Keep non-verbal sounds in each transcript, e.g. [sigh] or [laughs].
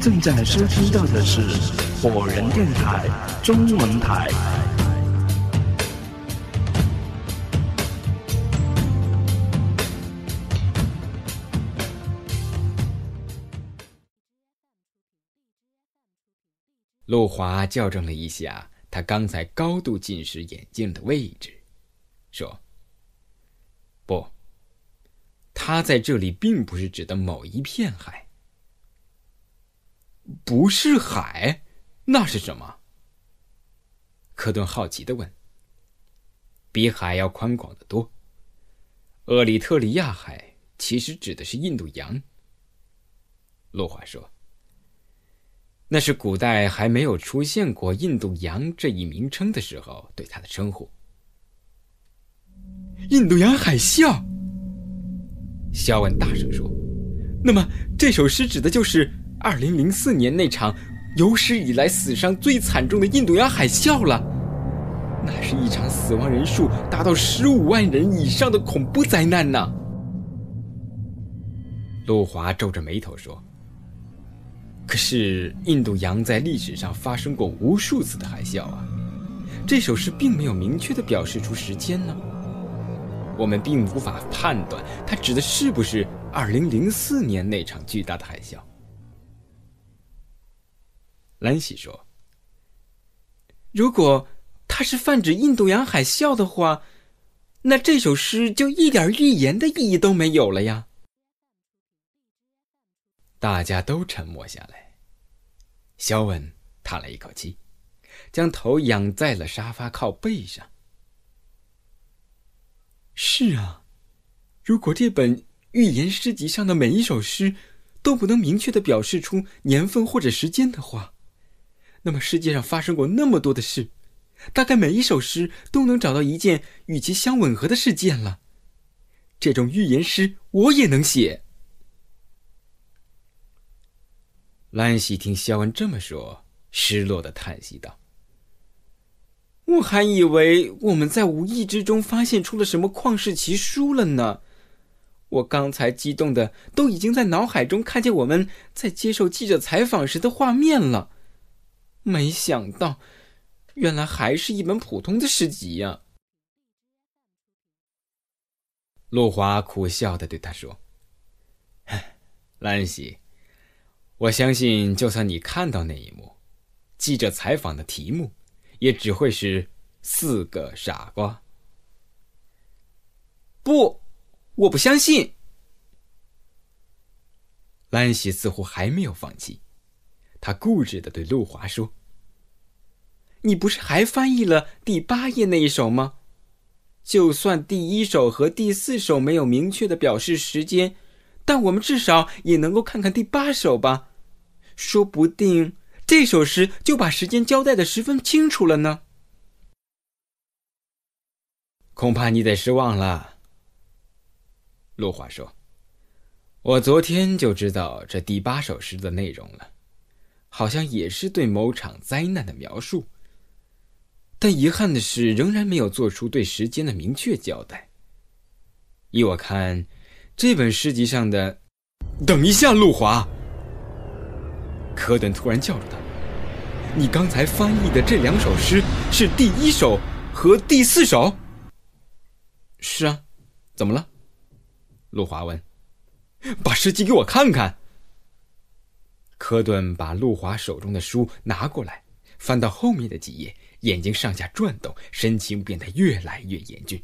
正在收听到的是火人电台中文台。陆华校正了一下他刚才高度近视眼镜的位置，说：“不，他在这里并不是指的某一片海。不是海，那是什么？”科顿好奇的问。“比海要宽广得多。厄里特里亚海其实指的是印度洋。”洛华说。那是古代还没有出现过“印度洋”这一名称的时候对它的称呼。印度洋海啸。肖恩大声说：“那么这首诗指的就是二零零四年那场有史以来死伤最惨重的印度洋海啸了。那是一场死亡人数达到十五万人以上的恐怖灾难呢。”陆华皱着眉头说。可是，印度洋在历史上发生过无数次的海啸啊！这首诗并没有明确的表示出时间呢。我们并无法判断它指的是不是2004年那场巨大的海啸。兰西说：“如果它是泛指印度洋海啸的话，那这首诗就一点预言的意义都没有了呀。”大家都沉默下来。肖恩叹了一口气，将头仰在了沙发靠背上。是啊，如果这本预言诗集上的每一首诗都不能明确的表示出年份或者时间的话，那么世界上发生过那么多的事，大概每一首诗都能找到一件与其相吻合的事件了。这种寓言诗我也能写。兰西听肖恩这么说，失落的叹息道：“我还以为我们在无意之中发现出了什么旷世奇书了呢。我刚才激动的都已经在脑海中看见我们在接受记者采访时的画面了，没想到，原来还是一本普通的诗集呀。”陆华苦笑的对他说：“ [laughs] 兰西。”我相信，就算你看到那一幕，记者采访的题目，也只会是“四个傻瓜”。不，我不相信。兰喜似乎还没有放弃，他固执的对陆华说：“你不是还翻译了第八页那一首吗？就算第一首和第四首没有明确的表示时间，但我们至少也能够看看第八首吧。”说不定这首诗就把时间交代的十分清楚了呢。恐怕你得失望了。陆华说：“我昨天就知道这第八首诗的内容了，好像也是对某场灾难的描述。但遗憾的是，仍然没有做出对时间的明确交代。依我看，这本诗集上的……等一下，陆华。”科顿突然叫住他：“你刚才翻译的这两首诗是第一首和第四首？”“是啊，怎么了？”陆华问。“把诗集给我看看。”科顿把陆华手中的书拿过来，翻到后面的几页，眼睛上下转动，神情变得越来越严峻。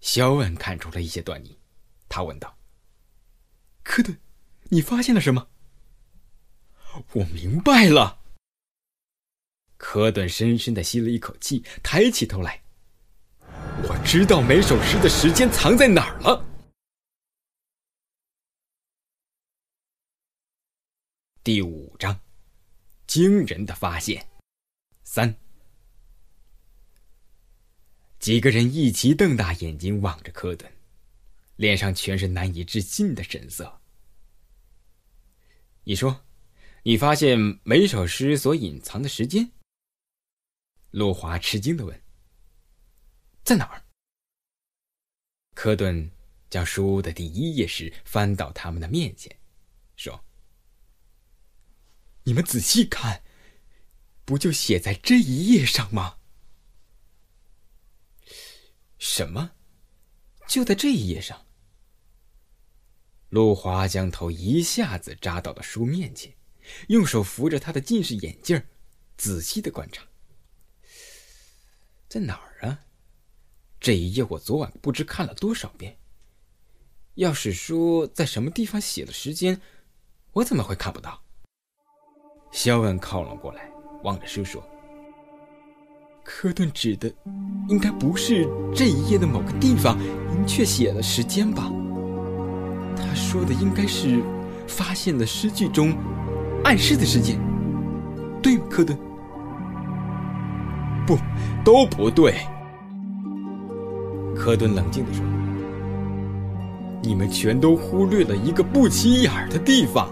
肖恩看出了一些端倪，他问道：“科顿，你发现了什么？”我明白了。科顿深深的吸了一口气，抬起头来。我知道每首诗的时间藏在哪儿了。第五章，惊人的发现。三，几个人一齐瞪大眼睛望着科顿，脸上全是难以置信的神色。你说？你发现每首诗所隐藏的时间？陆华吃惊的问：“在哪儿？”科顿将书的第一页时翻到他们的面前，说：“你们仔细看，不就写在这一页上吗？什么？就在这一页上？陆华将头一下子扎到了书面前，用手扶着他的近视眼镜，仔细的观察。在哪儿啊？这一页我昨晚不知看了多少遍。要是说在什么地方写的时间，我怎么会看不到？肖恩靠了过来，望着书说：“科顿指的，应该不是这一页的某个地方明确写了时间吧？他说的应该是发现了诗句中暗示的时间，对？科顿？不，都不对。”科顿冷静地说。你们全都忽略了一个不起眼的地方。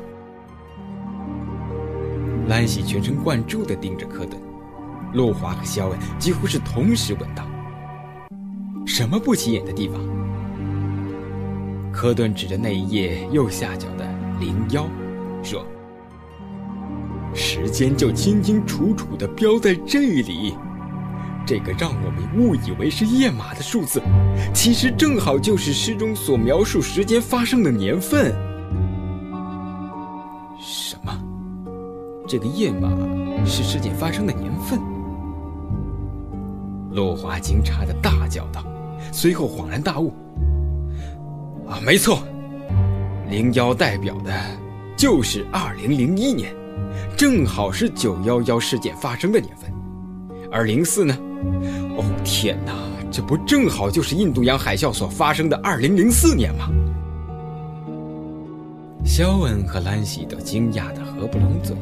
兰喜全神贯注地盯着科顿，陆华和肖恩几乎是同时问道：“什么不起眼的地方？”科顿指着那一页右下角的零幺，说：“时间就清清楚楚地标在这里。”这个让我们误以为是页码的数字，其实正好就是诗中所描述时间发生的年份。什么？这个页码是事件发生的年份？陆华惊诧的大叫道，随后恍然大悟：“啊，没错，零幺代表的就是二零零一年，正好是九幺幺事件发生的年份，而零四呢？”哦天哪，这不正好就是印度洋海啸所发生的二零零四年吗？肖恩和兰西都惊讶的合不拢嘴，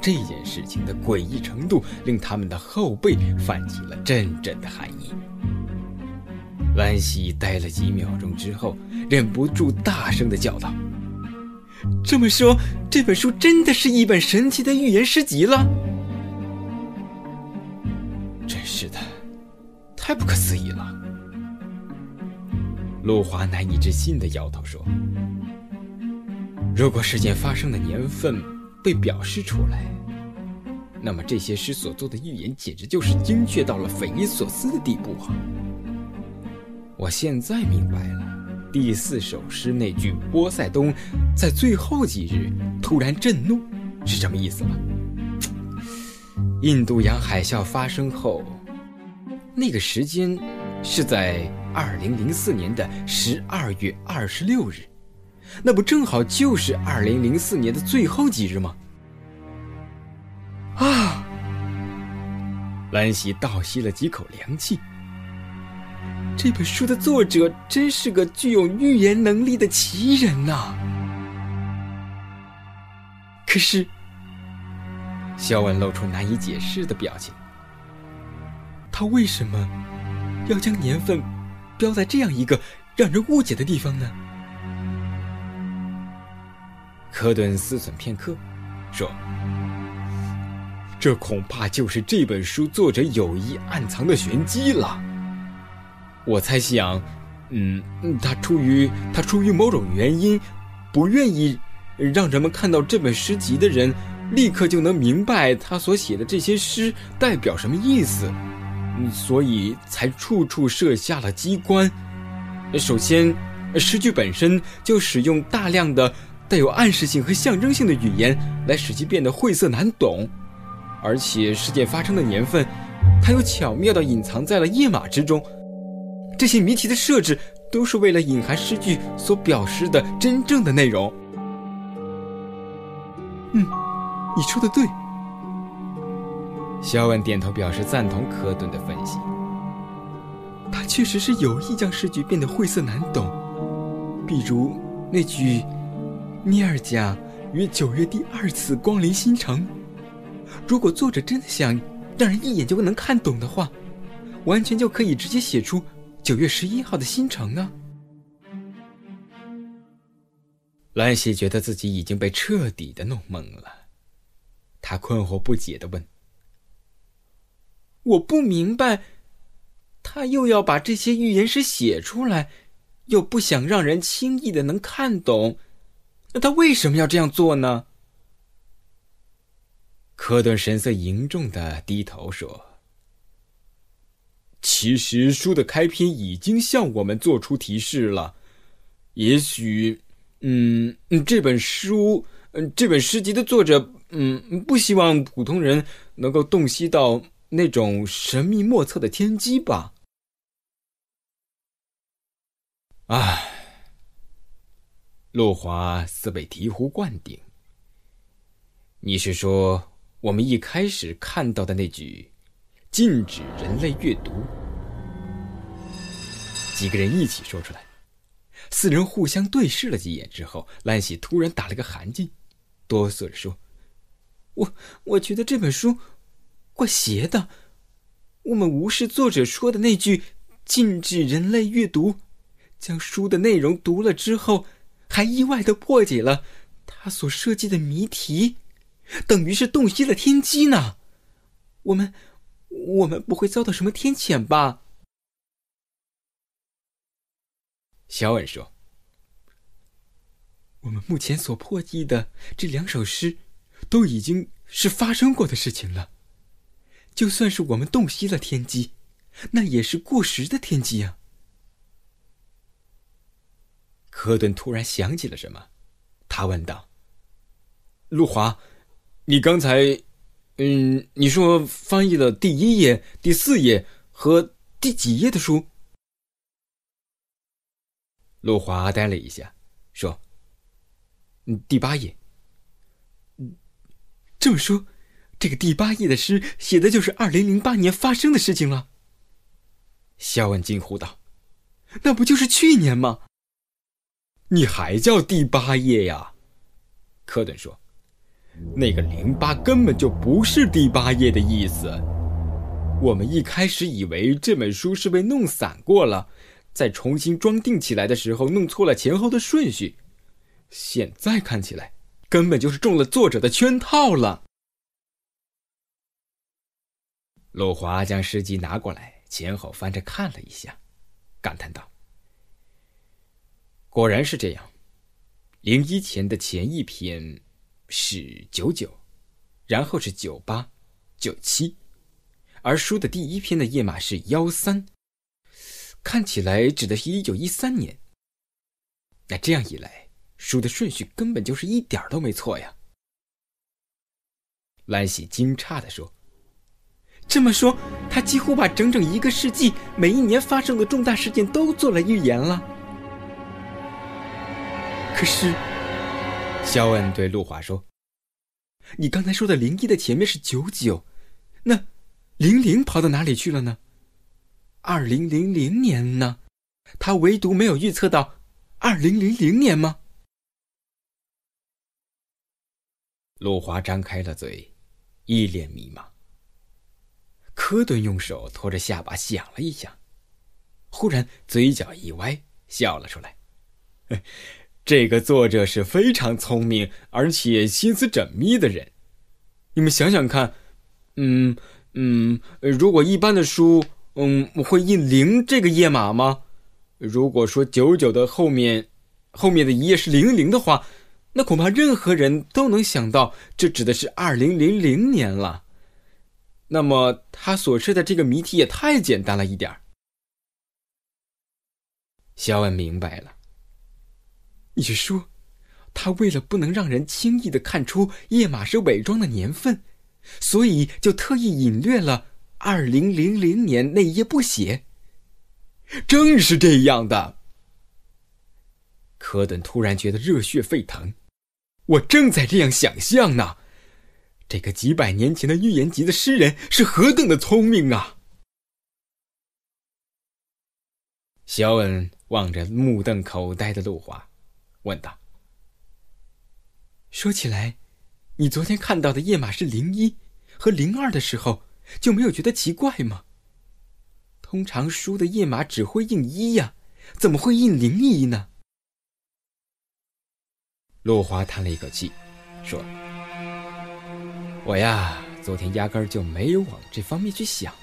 这件事情的诡异程度令他们的后背泛起了阵阵的寒意。兰西呆了几秒钟之后，忍不住大声的叫道：“这么说，这本书真的是一本神奇的预言诗集了？”真是的，太不可思议了。陆华难以置信的摇头说：“如果事件发生的年份被表示出来，那么这些诗所做的预言简直就是精确到了匪夷所思的地步啊！我现在明白了，第四首诗那句‘波塞冬在最后几日突然震怒’是什么意思了。印度洋海啸发生后。”那个时间是在二零零四年的十二月二十六日，那不正好就是二零零四年的最后几日吗？啊！兰喜倒吸了几口凉气。这本书的作者真是个具有预言能力的奇人呐！可是，肖恩露出难以解释的表情。他为什么要将年份标在这样一个让人误解的地方呢？科顿思忖片刻，说：“这恐怕就是这本书作者有意暗藏的玄机了。我猜想，嗯，他出于他出于某种原因，不愿意让人们看到这本诗集的人立刻就能明白他所写的这些诗代表什么意思。”所以才处处设下了机关。首先，诗句本身就使用大量的带有暗示性和象征性的语言，来使其变得晦涩难懂。而且，事件发生的年份，它又巧妙地隐藏在了页码之中。这些谜题的设置，都是为了隐含诗句所表示的真正的内容。嗯，你说的对。肖恩点头表示赞同科顿的分析。他确实是有意将诗句变得晦涩难懂，比如那句“尼尔加于九月第二次光临新城”。如果作者真的想让人一眼就能看懂的话，完全就可以直接写出九月十一号的新城啊！兰西觉得自己已经被彻底的弄懵了，他困惑不解的问。我不明白，他又要把这些预言诗写出来，又不想让人轻易的能看懂，那他为什么要这样做呢？科顿神色凝重的低头说：“其实书的开篇已经向我们做出提示了，也许，嗯，这本书，嗯，这本诗集的作者，嗯，不希望普通人能够洞悉到那种神秘莫测的天机吧。”唉，陆华似被醍醐灌顶。你是说？我们一开始看到的那句“禁止人类阅读”，几个人一起说出来。四人互相对视了几眼之后，兰喜突然打了个寒噤，哆嗦着说：“我我觉得这本书怪邪的。我们无视作者说的那句‘禁止人类阅读’，将书的内容读了之后，还意外的破解了他所设计的谜题。”等于是洞悉了天机呢，我们，我们不会遭到什么天谴吧？小婉说：“我们目前所破译的这两首诗，都已经是发生过的事情了。就算是我们洞悉了天机，那也是过时的天机啊。”科顿突然想起了什么，他问道：“陆华。”你刚才，嗯，你说翻译了第一页、第四页和第几页的书？陆华呆了一下，说：“，第八页。”，这么说，这个第八页的诗写的就是二零零八年发生的事情了。肖恩惊呼道：“那不就是去年吗？”你还叫第八页呀？科顿说。那个零八根本就不是第八页的意思。我们一开始以为这本书是被弄散过了，在重新装订起来的时候弄错了前后的顺序。现在看起来，根本就是中了作者的圈套了。陆华将诗集拿过来，前后翻着看了一下，感叹道：“果然是这样，零一前的前一篇。”是九九，然后是九八、九七，而书的第一篇的页码是幺三，看起来指的是一九一三年。那这样一来，书的顺序根本就是一点都没错呀！兰喜惊诧的说：“这么说，他几乎把整整一个世纪每一年发生的重大事件都做了预言了。”可是。肖恩对陆华说：“你刚才说的零一的前面是九九，那零零跑到哪里去了呢？二零零零年呢？他唯独没有预测到二零零零年吗？”陆华张开了嘴，一脸迷茫。科顿用手托着下巴想了一想，忽然嘴角一歪，笑了出来。这个作者是非常聪明而且心思缜密的人，你们想想看，嗯嗯，如果一般的书，嗯，会印零这个页码吗？如果说九九的后面，后面的一页是零零的话，那恐怕任何人都能想到这指的是二零零零年了。那么他所设的这个谜题也太简单了一点儿。肖恩明白了。你是说，他为了不能让人轻易的看出页码是伪装的年份，所以就特意隐略了二零零零年那一页不写？正是这样的。科顿突然觉得热血沸腾，我正在这样想象呢。这个几百年前的预言集的诗人是何等的聪明啊！肖恩望着目瞪口呆的陆华。问道：“说起来，你昨天看到的页码是零一和零二的时候，就没有觉得奇怪吗？通常书的页码只会印一呀，怎么会印零一呢？”陆华叹了一口气，说：“我呀，昨天压根儿就没有往这方面去想，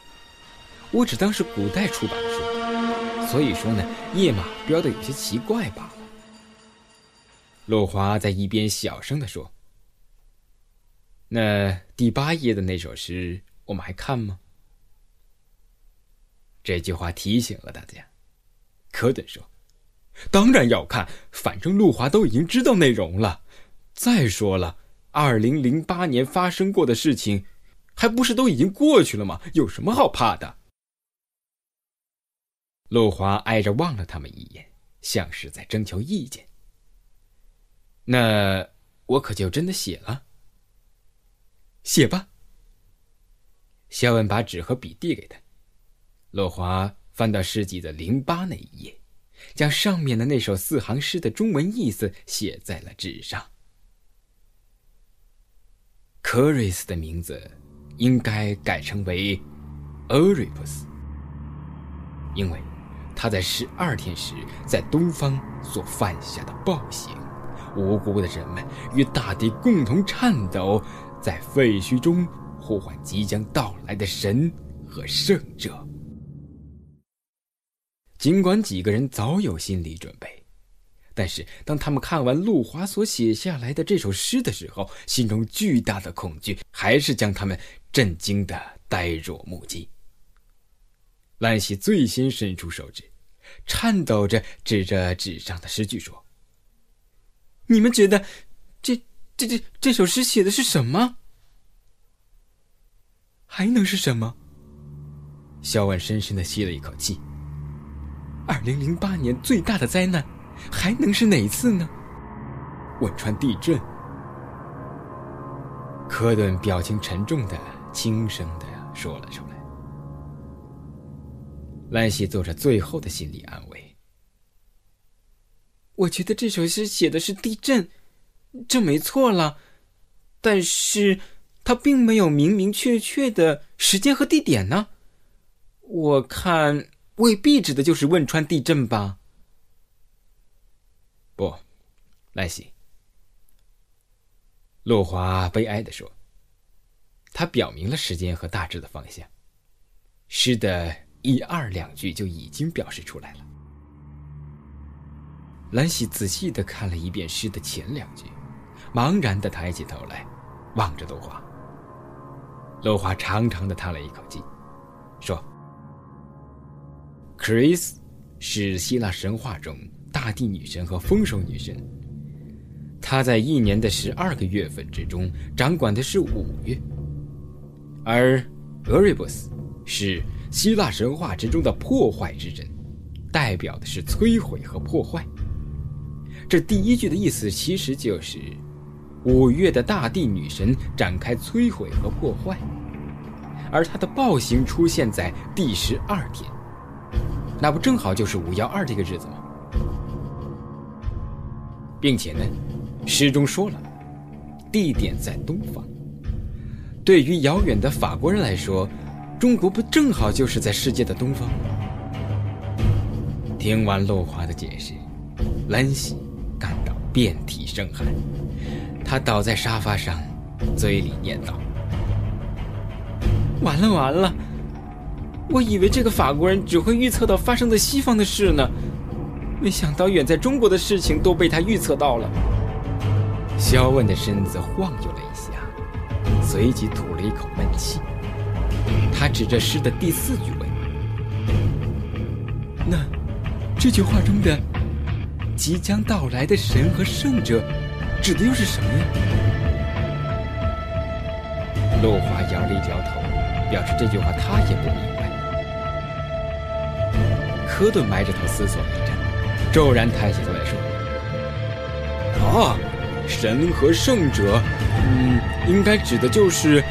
我只当是古代出版的书，所以说呢，页码标的有些奇怪罢了。”陆华在一边小声的说：“那第八页的那首诗，我们还看吗？这句话提醒了大家。科顿说：“当然要看，反正陆华都已经知道内容了。再说了，二零零八年发生过的事情，还不是都已经过去了吗？有什么好怕的？”陆华挨着望了他们一眼，像是在征求意见。那我可就真的写了。写吧。肖恩把纸和笔递给他，洛华翻到诗集的零八那一页，将上面的那首四行诗的中文意思写在了纸上。科瑞斯的名字应该改成为 Orypus，因为他在十二天时在东方所犯下的暴行。无辜的人们与大地共同颤抖，在废墟中呼唤即将到来的神和圣者。尽管几个人早有心理准备，但是当他们看完陆华所写下来的这首诗的时候，心中巨大的恐惧还是将他们震惊的呆若木鸡。兰西最先伸出手指，颤抖着指着纸上的诗句说。你们觉得，这、这、这这首诗写的是什么？还能是什么？肖万深深的吸了一口气。二零零八年最大的灾难，还能是哪次呢？汶川地震。科顿表情沉重的、轻声的说了出来。兰西做着最后的心理安慰。我觉得这首诗写的是地震，这没错了，但是它并没有明明确确的时间和地点呢。我看未必指的就是汶川地震吧？不，莱西，陆华悲哀的说。他表明了时间和大致的方向，诗的一二两句就已经表示出来了。兰喜仔细的看了一遍诗的前两句，茫然的抬起头来，望着陆华。陆华长长的叹了一口气，说：“Chris 是希腊神话中大地女神和丰收女神。她在一年的十二个月份之中掌管的是五月，而 Erebus 是希腊神话之中的破坏之神，代表的是摧毁和破坏。”这第一句的意思其实就是，五月的大地女神展开摧毁和破坏，而她的暴行出现在第十二天，那不正好就是五幺二这个日子吗？并且呢，诗中说了，地点在东方。对于遥远的法国人来说，中国不正好就是在世界的东方？听完陆华的解释，兰感到。遍体生寒，他倒在沙发上，嘴里念叨：“完了完了！我以为这个法国人只会预测到发生在西方的事呢，没想到远在中国的事情都被他预测到了。”肖问的身子晃悠了一下，随即吐了一口闷气。他指着诗的第四句问：“那这句话中的？”即将到来的神和圣者，指的又是什么呀？落华摇了一摇头，表示这句话他也不明白。科顿埋着头思索了一阵，骤然抬起头来说：“啊，神和圣者，嗯，应该指的就是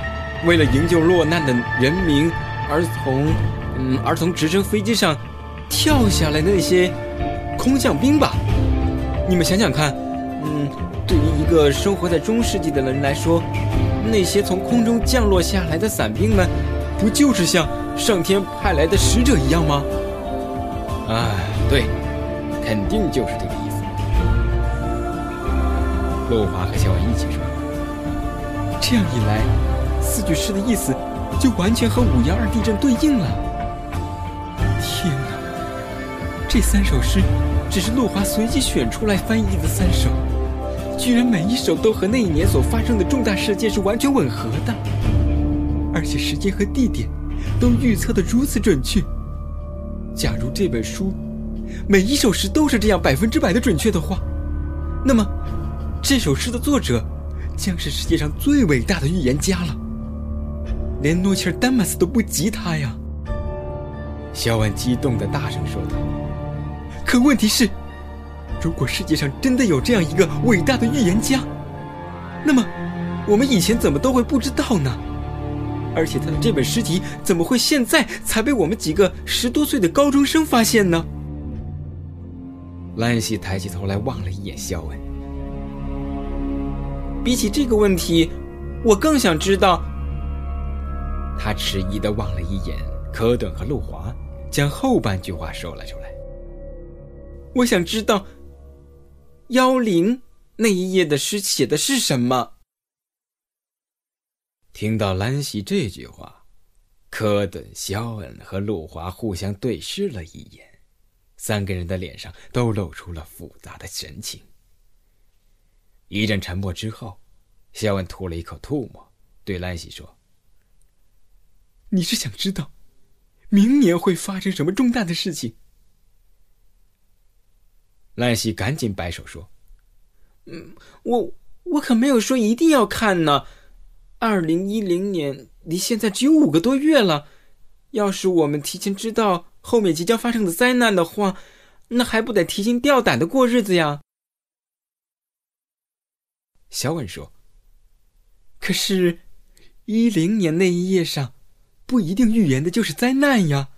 为了营救落难的人民而从，嗯，而从直升飞机上跳下来的那些空降兵吧。”你们想想看，嗯，对于一个生活在中世纪的人来说，那些从空中降落下来的伞兵们，不就是像上天派来的使者一样吗？啊，对，肯定就是这个意思。陆华和小婉一起说：“这样一来，四句诗的意思就完全和五幺二地震对应了。”天哪，这三首诗。只是陆华随机选出来翻译的三首，居然每一首都和那一年所发生的重大事件是完全吻合的，而且时间和地点都预测的如此准确。假如这本书每一首诗都是这样百分之百的准确的话，那么这首诗的作者将是世界上最伟大的预言家了，连诺切尔丹马斯都不及他呀！小婉激动的大声说道。可问题是。如果世界上真的有这样一个伟大的预言家，那么我们以前怎么都会不知道呢？而且他的这本诗集怎么会现在才被我们几个十多岁的高中生发现呢？兰西抬起头来望了一眼肖恩。比起这个问题，我更想知道。他迟疑的望了一眼科顿和路华，将后半句话说了出来。我想知道。妖灵那一页的诗写的是什么？听到兰西这句话，科顿、肖恩和路华互相对视了一眼，三个人的脸上都露出了复杂的神情。一阵沉默之后，肖恩吐了一口吐沫，对兰西说：“你是想知道，明年会发生什么重大的事情？”兰西赶紧摆手说：“嗯，我我可没有说一定要看呢。二零一零年离现在只有五个多月了，要是我们提前知道后面即将发生的灾难的话，那还不得提心吊胆的过日子呀？”小婉说：“可是，一零年那一页上，不一定预言的就是灾难呀。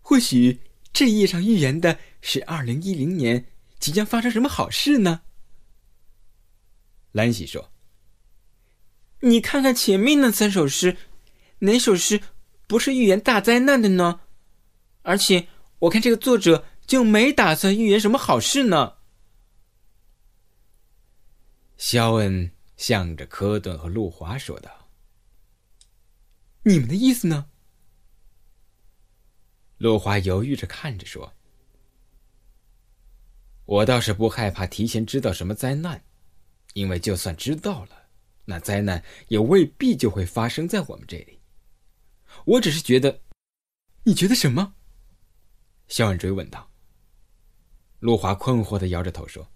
或许这一页上预言的……”是二零一零年即将发生什么好事呢？兰西说：“你看看前面那三首诗，哪首诗不是预言大灾难的呢？而且我看这个作者就没打算预言什么好事呢。”肖恩向着科顿和路华说道：“你们的意思呢？”路华犹豫着看着说。我倒是不害怕提前知道什么灾难，因为就算知道了，那灾难也未必就会发生在我们这里。我只是觉得，你觉得什么？肖恩追问道。陆华困惑的摇着头说：“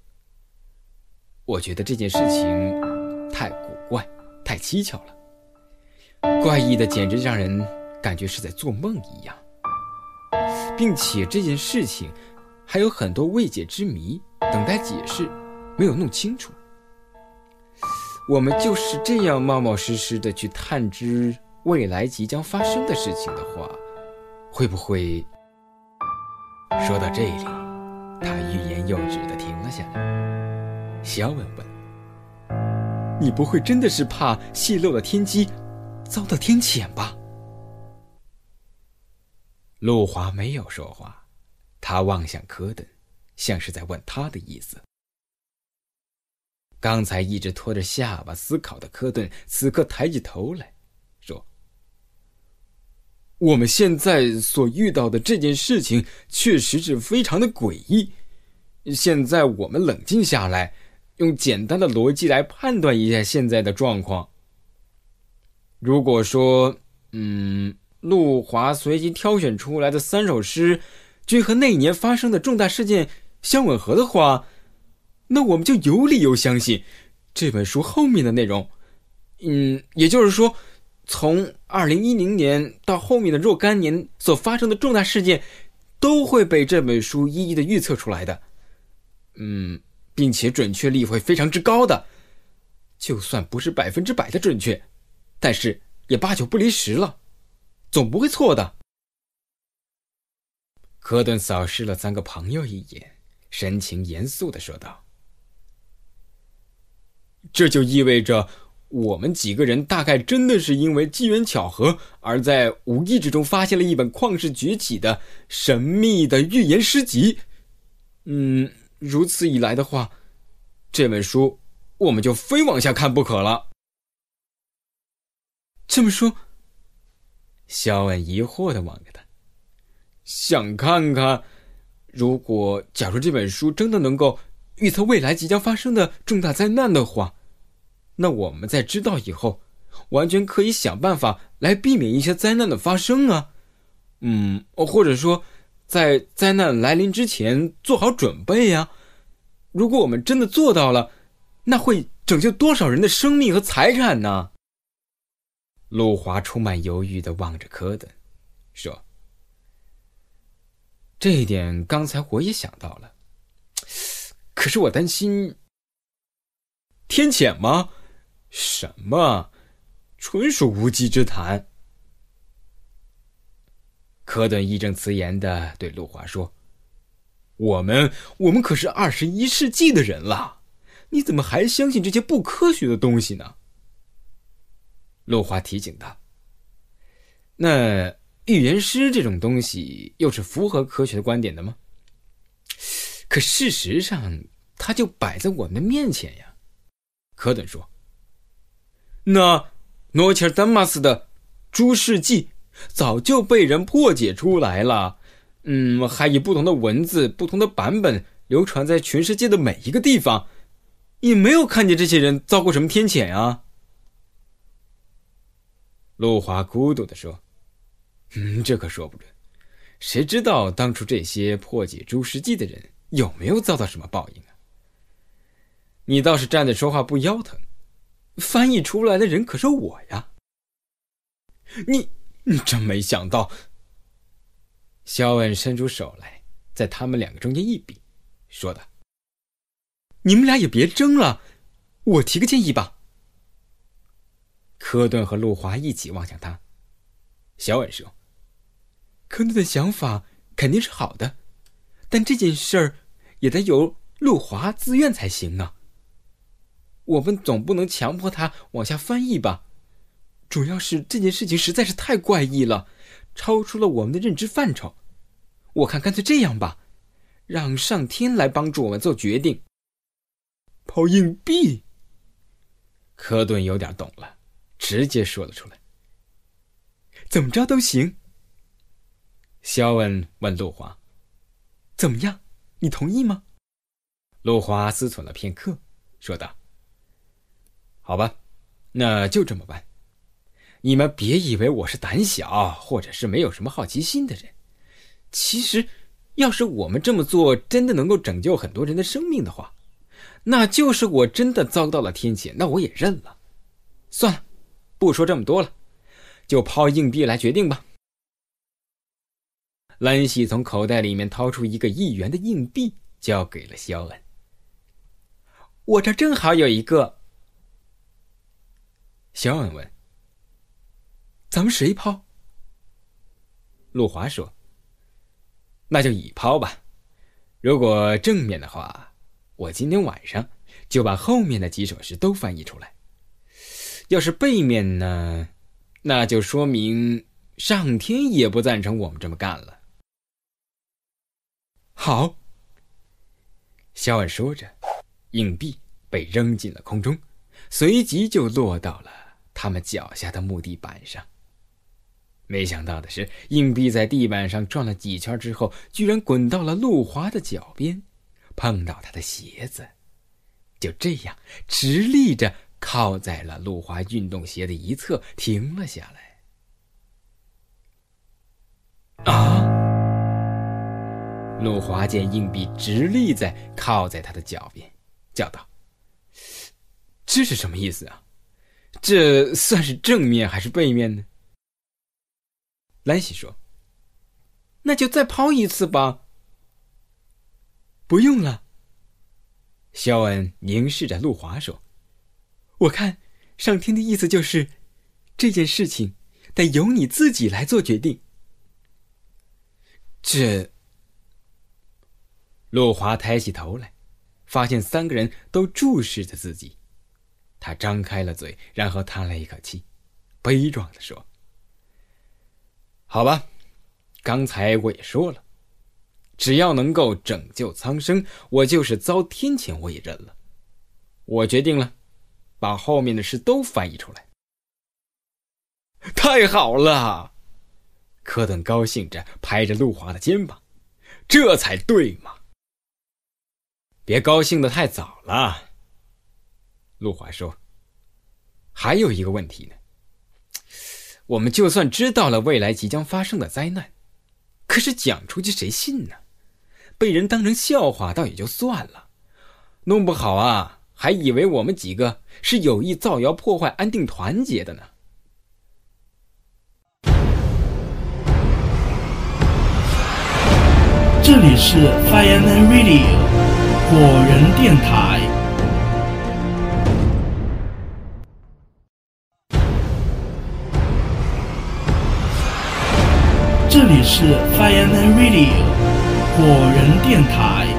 我觉得这件事情太古怪，太蹊跷了，怪异的简直让人感觉是在做梦一样，并且这件事情……”还有很多未解之谜等待解释，没有弄清楚。我们就是这样冒冒失失的去探知未来即将发生的事情的话，会不会？说到这里，他欲言又止的停了下来。肖文问：“你不会真的是怕泄露了天机，遭到天谴吧？”陆华没有说话。他望向科顿，像是在问他的意思。刚才一直拖着下巴思考的科顿，此刻抬起头来，说：“我们现在所遇到的这件事情，确实是非常的诡异。现在我们冷静下来，用简单的逻辑来判断一下现在的状况。如果说，嗯，陆华随机挑选出来的三首诗。”均和那一年发生的重大事件相吻合的话，那我们就有理由相信这本书后面的内容。嗯，也就是说，从二零一零年到后面的若干年所发生的重大事件，都会被这本书一一的预测出来的。嗯，并且准确率会非常之高的。就算不是百分之百的准确，但是也八九不离十了，总不会错的。科顿扫视了三个朋友一眼，神情严肃的说道：“这就意味着，我们几个人大概真的是因为机缘巧合，而在无意之中发现了一本旷世崛起的神秘的预言诗集。嗯，如此一来的话，这本书我们就非往下看不可了。”这么说，肖恩疑惑的望着他。想看看，如果假如这本书真的能够预测未来即将发生的重大灾难的话，那我们在知道以后，完全可以想办法来避免一些灾难的发生啊。嗯，或者说，在灾难来临之前做好准备呀。如果我们真的做到了，那会拯救多少人的生命和财产呢？路华充满犹豫的望着科顿，说：“这一点刚才我也想到了，可是我担心天谴吗？什么？纯属无稽之谈。”科顿义正辞严的对陆华说：“我们，我们可是二十一世纪的人了，你怎么还相信这些不科学的东西呢？”陆华提醒道：“那预言师这种东西，又是符合科学的观点的吗？可事实上，它就摆在我们的面前呀。”科顿说：“那诺切尔丹马斯的诸世纪。”早就被人破解出来了，嗯，还以不同的文字、不同的版本流传在全世界的每一个地方，也没有看见这些人遭过什么天谴啊。陆华孤独的说：“嗯，这可说不准，谁知道当初这些破解诸世纪的人有没有遭到什么报应啊？你倒是站着说话不腰疼，翻译出来的人可是我呀，你。”真没想到，肖恩伸出手来，在他们两个中间一比，说道：“你们俩也别争了，我提个建议吧。”科顿和路华一起望向他。肖恩说：“科顿的想法肯定是好的，但这件事儿也得由路华自愿才行啊。我们总不能强迫他往下翻译吧？”主要是这件事情实在是太怪异了，超出了我们的认知范畴。我看干脆这样吧，让上天来帮助我们做决定。抛硬币。科顿有点懂了，直接说了出来。怎么着都行。肖恩问陆华：“怎么样？你同意吗？”陆华思忖了片刻，说道：“好吧，那就这么办。”你们别以为我是胆小，或者是没有什么好奇心的人。其实，要是我们这么做真的能够拯救很多人的生命的话，那就是我真的遭到了天谴，那我也认了。算了，不说这么多了，就抛硬币来决定吧。兰喜从口袋里面掏出一个一元的硬币，交给了肖恩。我这正好有一个。肖恩问。咱们谁抛？陆华说：“那就乙抛吧。如果正面的话，我今天晚上就把后面的几首诗都翻译出来。要是背面呢，那就说明上天也不赞成我们这么干了。”好，肖恩说着，硬币被扔进了空中，随即就落到了他们脚下的木地板上。没想到的是，硬币在地板上转了几圈之后，居然滚到了陆华的脚边，碰到他的鞋子，就这样直立着靠在了陆华运动鞋的一侧，停了下来。啊！陆华见硬币直立在靠在他的脚边，叫道：“这是什么意思啊？这算是正面还是背面呢？”兰西说：“那就再抛一次吧。”不用了。肖恩凝视着陆华说：“我看上天的意思就是，这件事情得由你自己来做决定。”这。陆华抬起头来，发现三个人都注视着自己。他张开了嘴，然后叹了一口气，悲壮的说。好吧，刚才我也说了，只要能够拯救苍生，我就是遭天谴我也认了。我决定了，把后面的诗都翻译出来。太好了，科顿高兴着拍着陆华的肩膀，这才对嘛。别高兴的太早了。陆华说：“还有一个问题呢，我们就算知道了未来即将发生的灾难，可是讲出去谁信呢？被人当成笑话倒也就算了，弄不好啊，还以为我们几个是有意造谣破坏安定团结的呢。”这里是 Fireman Radio 火人电台。这里是 Fireman Radio 火人电台。